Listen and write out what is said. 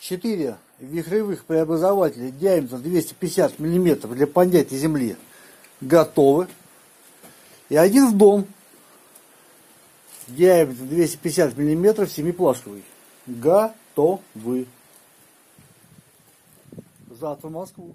4 вихревых преобразователя диаметром 250 мм для поднятия земли готовы. И один в дом диаметром 250 мм семиплашковый. Готовы. Завтра в Москву.